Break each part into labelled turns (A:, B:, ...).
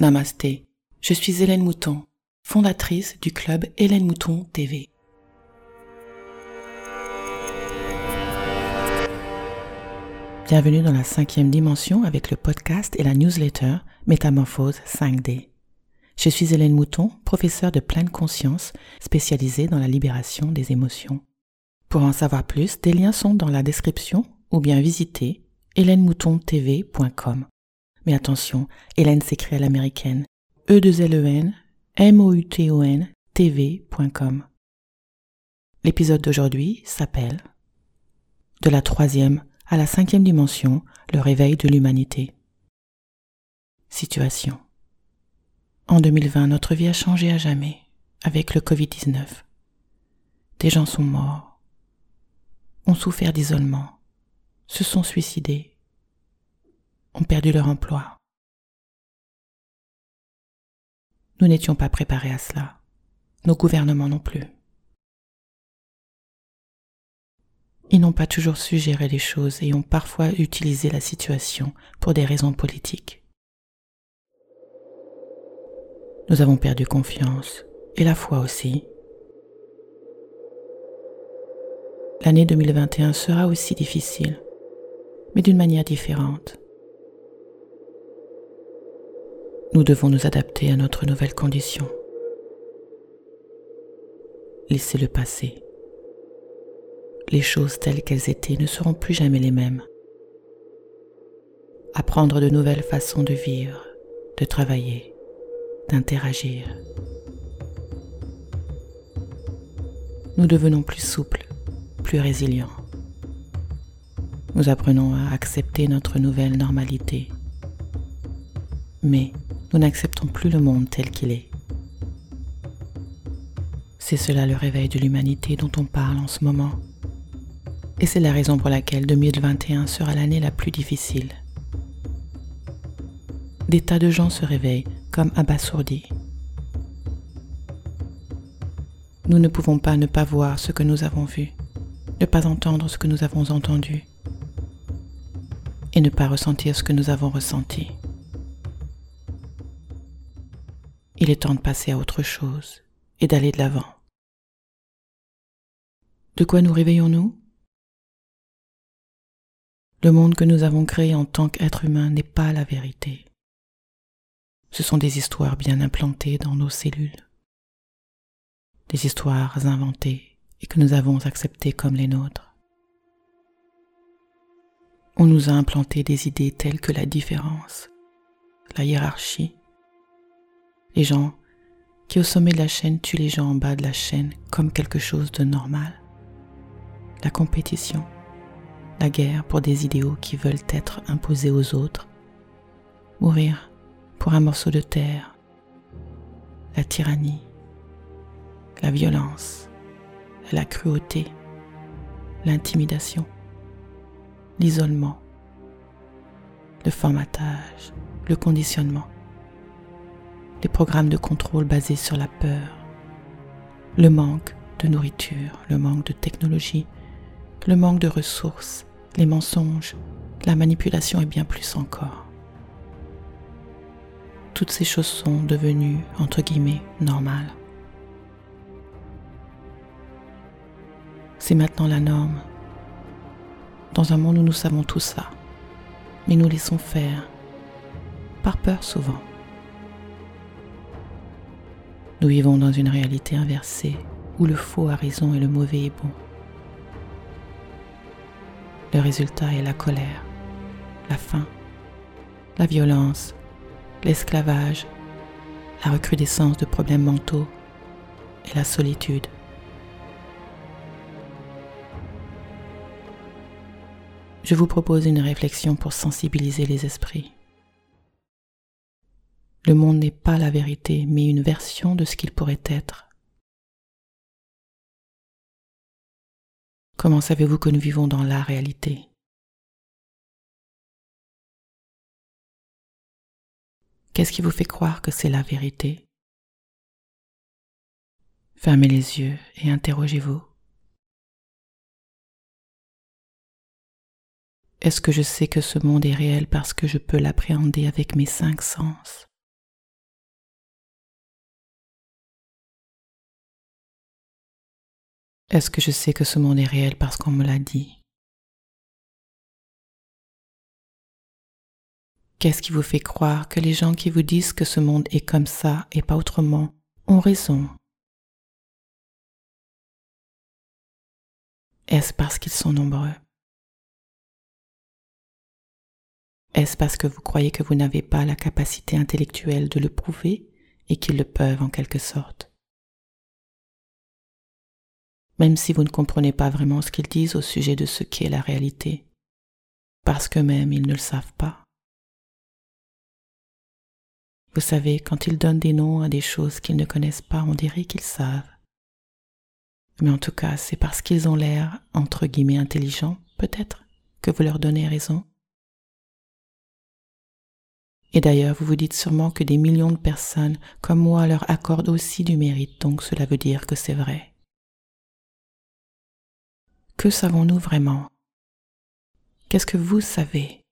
A: Namasté, je suis Hélène Mouton, fondatrice du club Hélène Mouton TV. Bienvenue dans la cinquième dimension avec le podcast et la newsletter Métamorphose 5D. Je suis Hélène Mouton, professeure de pleine conscience spécialisée dans la libération des émotions. Pour en savoir plus, des liens sont dans la description ou bien visitez hélènemoutontv.com. Mais attention, Hélène s'écrit à l'américaine. e 2 l e n m o u t o n tv.com. L'épisode d'aujourd'hui s'appelle De la troisième à la cinquième dimension, le réveil de l'humanité. Situation. En 2020, notre vie a changé à jamais avec le Covid-19. Des gens sont morts, ont souffert d'isolement, se sont suicidés, ont perdu leur emploi. Nous n'étions pas préparés à cela, nos gouvernements non plus. Ils n'ont pas toujours su gérer les choses et ont parfois utilisé la situation pour des raisons politiques. Nous avons perdu confiance et la foi aussi. L'année 2021 sera aussi difficile, mais d'une manière différente. Nous devons nous adapter à notre nouvelle condition. Laissez le passer. Les choses telles qu'elles étaient ne seront plus jamais les mêmes. Apprendre de nouvelles façons de vivre, de travailler, d'interagir. Nous devenons plus souples, plus résilients. Nous apprenons à accepter notre nouvelle normalité. Mais nous n'acceptons plus le monde tel qu'il est. C'est cela le réveil de l'humanité dont on parle en ce moment. Et c'est la raison pour laquelle 2021 sera l'année la plus difficile. Des tas de gens se réveillent comme abasourdis. Nous ne pouvons pas ne pas voir ce que nous avons vu, ne pas entendre ce que nous avons entendu et ne pas ressentir ce que nous avons ressenti. Il est temps de passer à autre chose et d'aller de l'avant. De quoi nous réveillons-nous? Le monde que nous avons créé en tant qu'être humain n'est pas la vérité. Ce sont des histoires bien implantées dans nos cellules, des histoires inventées et que nous avons acceptées comme les nôtres. On nous a implanté des idées telles que la différence, la hiérarchie, les gens qui au sommet de la chaîne tuent les gens en bas de la chaîne comme quelque chose de normal. La compétition, la guerre pour des idéaux qui veulent être imposés aux autres, mourir pour un morceau de terre, la tyrannie, la violence, la cruauté, l'intimidation, l'isolement, le formatage, le conditionnement les programmes de contrôle basés sur la peur, le manque de nourriture, le manque de technologie, le manque de ressources, les mensonges, la manipulation et bien plus encore. Toutes ces choses sont devenues, entre guillemets, normales. C'est maintenant la norme. Dans un monde où nous savons tout ça, mais nous laissons faire, par peur souvent. Nous vivons dans une réalité inversée où le faux a raison et le mauvais est bon. Le résultat est la colère, la faim, la violence, l'esclavage, la recrudescence de problèmes mentaux et la solitude. Je vous propose une réflexion pour sensibiliser les esprits. Le monde n'est pas la vérité, mais une version de ce qu'il pourrait être. Comment savez-vous que nous vivons dans la réalité? Qu'est-ce qui vous fait croire que c'est la vérité? Fermez les yeux et interrogez-vous. Est-ce que je sais que ce monde est réel parce que je peux l'appréhender avec mes cinq sens? Est-ce que je sais que ce monde est réel parce qu'on me l'a dit? Qu'est-ce qui vous fait croire que les gens qui vous disent que ce monde est comme ça et pas autrement ont raison? Est-ce parce qu'ils sont nombreux? Est-ce parce que vous croyez que vous n'avez pas la capacité intellectuelle de le prouver et qu'ils le peuvent en quelque sorte? Même si vous ne comprenez pas vraiment ce qu'ils disent au sujet de ce qu'est la réalité, parce que même ils ne le savent pas. Vous savez, quand ils donnent des noms à des choses qu'ils ne connaissent pas, on dirait qu'ils savent. Mais en tout cas, c'est parce qu'ils ont l'air, entre guillemets, intelligents, peut-être, que vous leur donnez raison. Et d'ailleurs, vous vous dites sûrement que des millions de personnes comme moi leur accordent aussi du mérite, donc cela veut dire que c'est vrai. Que savons-nous vraiment? Qu'est-ce que vous savez?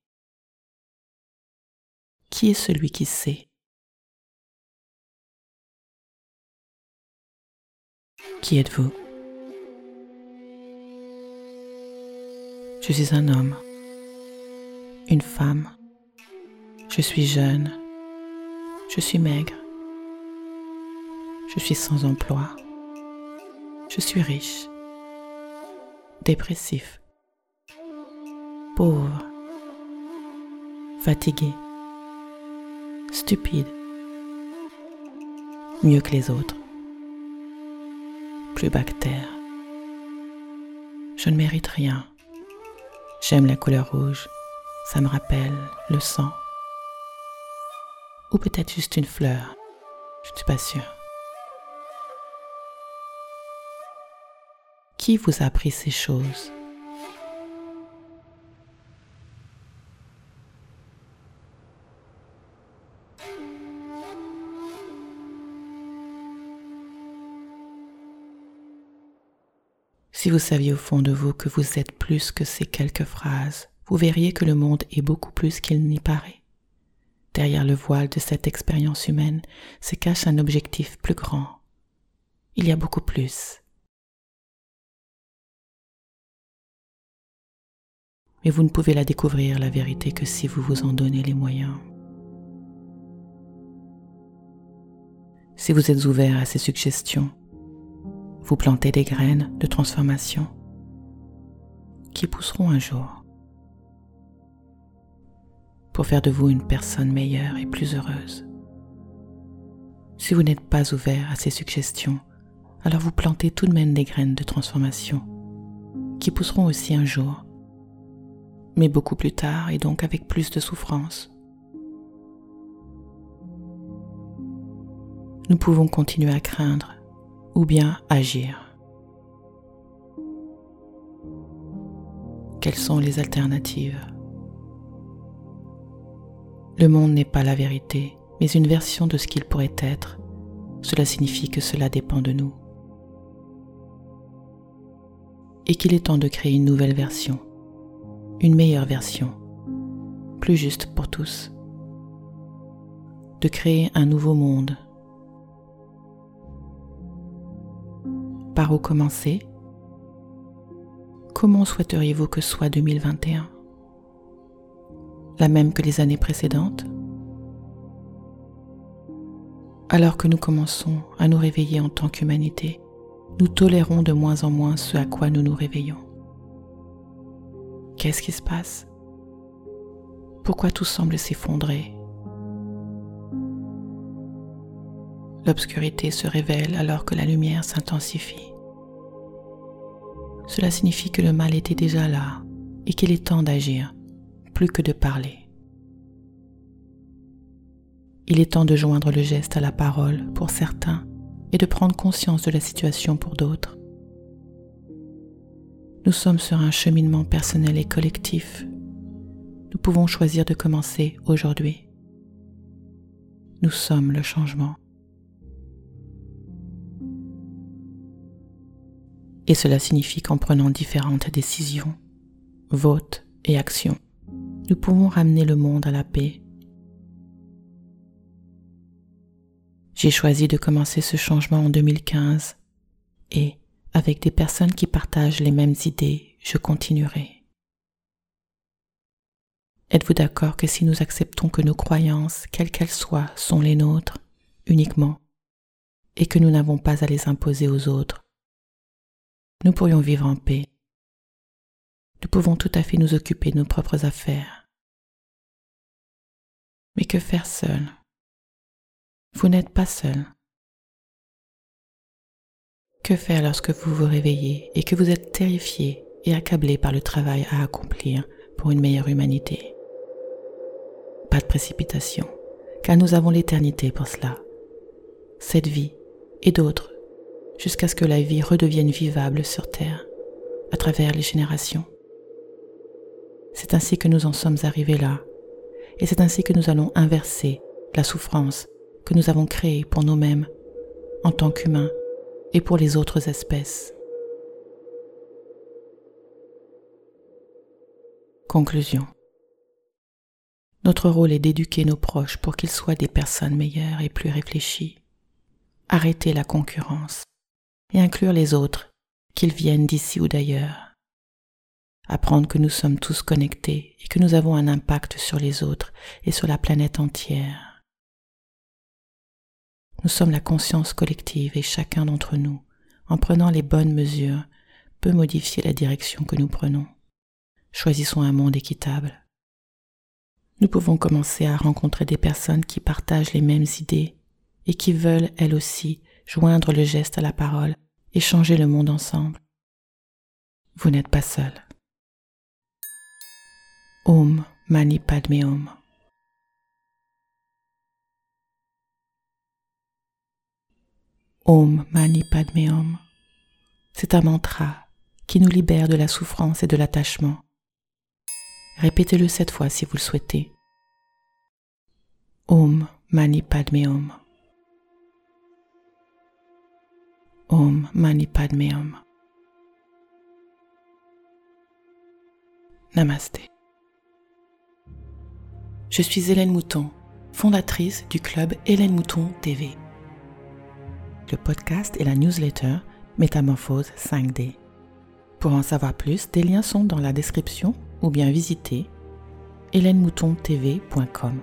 A: Qui est celui qui sait? Qui êtes-vous? Je suis un homme, une femme, je suis jeune. Je suis maigre. Je suis sans emploi. Je suis riche. Dépressif. Pauvre. Fatigué. Stupide. Mieux que les autres. Plus bactère. Je ne mérite rien. J'aime la couleur rouge. Ça me rappelle le sang ou peut-être juste une fleur. Je ne suis pas sûre. Qui vous a appris ces choses Si vous saviez au fond de vous que vous êtes plus que ces quelques phrases, vous verriez que le monde est beaucoup plus qu'il n'y paraît. Derrière le voile de cette expérience humaine se cache un objectif plus grand. Il y a beaucoup plus. Mais vous ne pouvez la découvrir, la vérité, que si vous vous en donnez les moyens. Si vous êtes ouvert à ces suggestions, vous plantez des graines de transformation qui pousseront un jour pour faire de vous une personne meilleure et plus heureuse. Si vous n'êtes pas ouvert à ces suggestions, alors vous plantez tout de même des graines de transformation qui pousseront aussi un jour, mais beaucoup plus tard et donc avec plus de souffrance. Nous pouvons continuer à craindre ou bien agir. Quelles sont les alternatives? Le monde n'est pas la vérité, mais une version de ce qu'il pourrait être. Cela signifie que cela dépend de nous. Et qu'il est temps de créer une nouvelle version, une meilleure version, plus juste pour tous. De créer un nouveau monde. Par où commencer? Comment souhaiteriez-vous que soit 2021 la même que les années précédentes? Alors que nous commençons à nous réveiller en tant qu'humanité, nous tolérons de moins en moins ce à quoi nous nous réveillons. Qu'est-ce qui se passe? Pourquoi tout semble s'effondrer? L'obscurité se révèle alors que la lumière s'intensifie. Cela signifie que le mal était déjà là et qu'il est temps d'agir plus que de parler. Il est temps de joindre le geste à la parole pour certains et de prendre conscience de la situation pour d'autres. Nous sommes sur un cheminement personnel et collectif. Nous pouvons choisir de commencer aujourd'hui. Nous sommes le changement. Et cela signifie qu'en prenant différentes décisions, votes et actions, nous pouvons ramener le monde à la paix. J'ai choisi de commencer ce changement en 2015 et avec des personnes qui partagent les mêmes idées, je continuerai. Êtes-vous d'accord que si nous acceptons que nos croyances, quelles qu'elles soient, sont les nôtres uniquement, et que nous n'avons pas à les imposer aux autres, nous pourrions vivre en paix. Nous pouvons tout à fait nous occuper de nos propres affaires. Mais que faire seul? Vous n'êtes pas seul. Que faire lorsque vous vous réveillez et que vous êtes terrifié et accablé par le travail à accomplir pour une meilleure humanité? Pas de précipitation, car nous avons l'éternité pour cela. Cette vie et d'autres, jusqu'à ce que la vie redevienne vivable sur Terre, à travers les générations. C'est ainsi que nous en sommes arrivés là, et c'est ainsi que nous allons inverser la souffrance que nous avons créée pour nous-mêmes en tant qu'humains et pour les autres espèces. Conclusion. Notre rôle est d'éduquer nos proches pour qu'ils soient des personnes meilleures et plus réfléchies. Arrêter la concurrence et inclure les autres, qu'ils viennent d'ici ou d'ailleurs. Apprendre que nous sommes tous connectés et que nous avons un impact sur les autres et sur la planète entière. Nous sommes la conscience collective et chacun d'entre nous, en prenant les bonnes mesures, peut modifier la direction que nous prenons. Choisissons un monde équitable. Nous pouvons commencer à rencontrer des personnes qui partagent les mêmes idées et qui veulent, elles aussi, joindre le geste à la parole et changer le monde ensemble. Vous n'êtes pas seul. Om Mani Om. Om Mani Padme. C'est un mantra qui nous libère de la souffrance et de l'attachement. Répétez-le cette fois si vous le souhaitez. Om Mani Padme Om. Mani Padme. Je suis Hélène Mouton, fondatrice du club Hélène Mouton TV le podcast et la newsletter Métamorphose 5D. Pour en savoir plus, des liens sont dans la description ou bien visitez hélènemoutontv.com.